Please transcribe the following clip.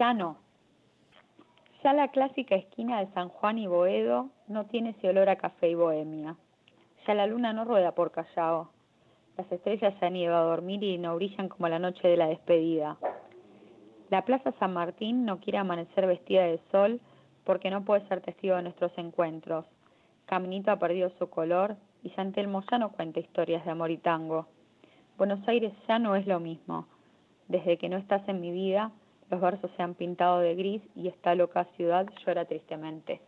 Ya no. Ya la clásica esquina de San Juan y Boedo no tiene ese olor a café y bohemia. Ya la luna no rueda por Callao. Las estrellas se han ido a dormir y no brillan como la noche de la despedida. La Plaza San Martín no quiere amanecer vestida de sol porque no puede ser testigo de nuestros encuentros. Caminito ha perdido su color y San Telmo ya no cuenta historias de amor y tango. Buenos Aires ya no es lo mismo. Desde que no estás en mi vida, los versos se han pintado de gris y esta loca ciudad llora tristemente.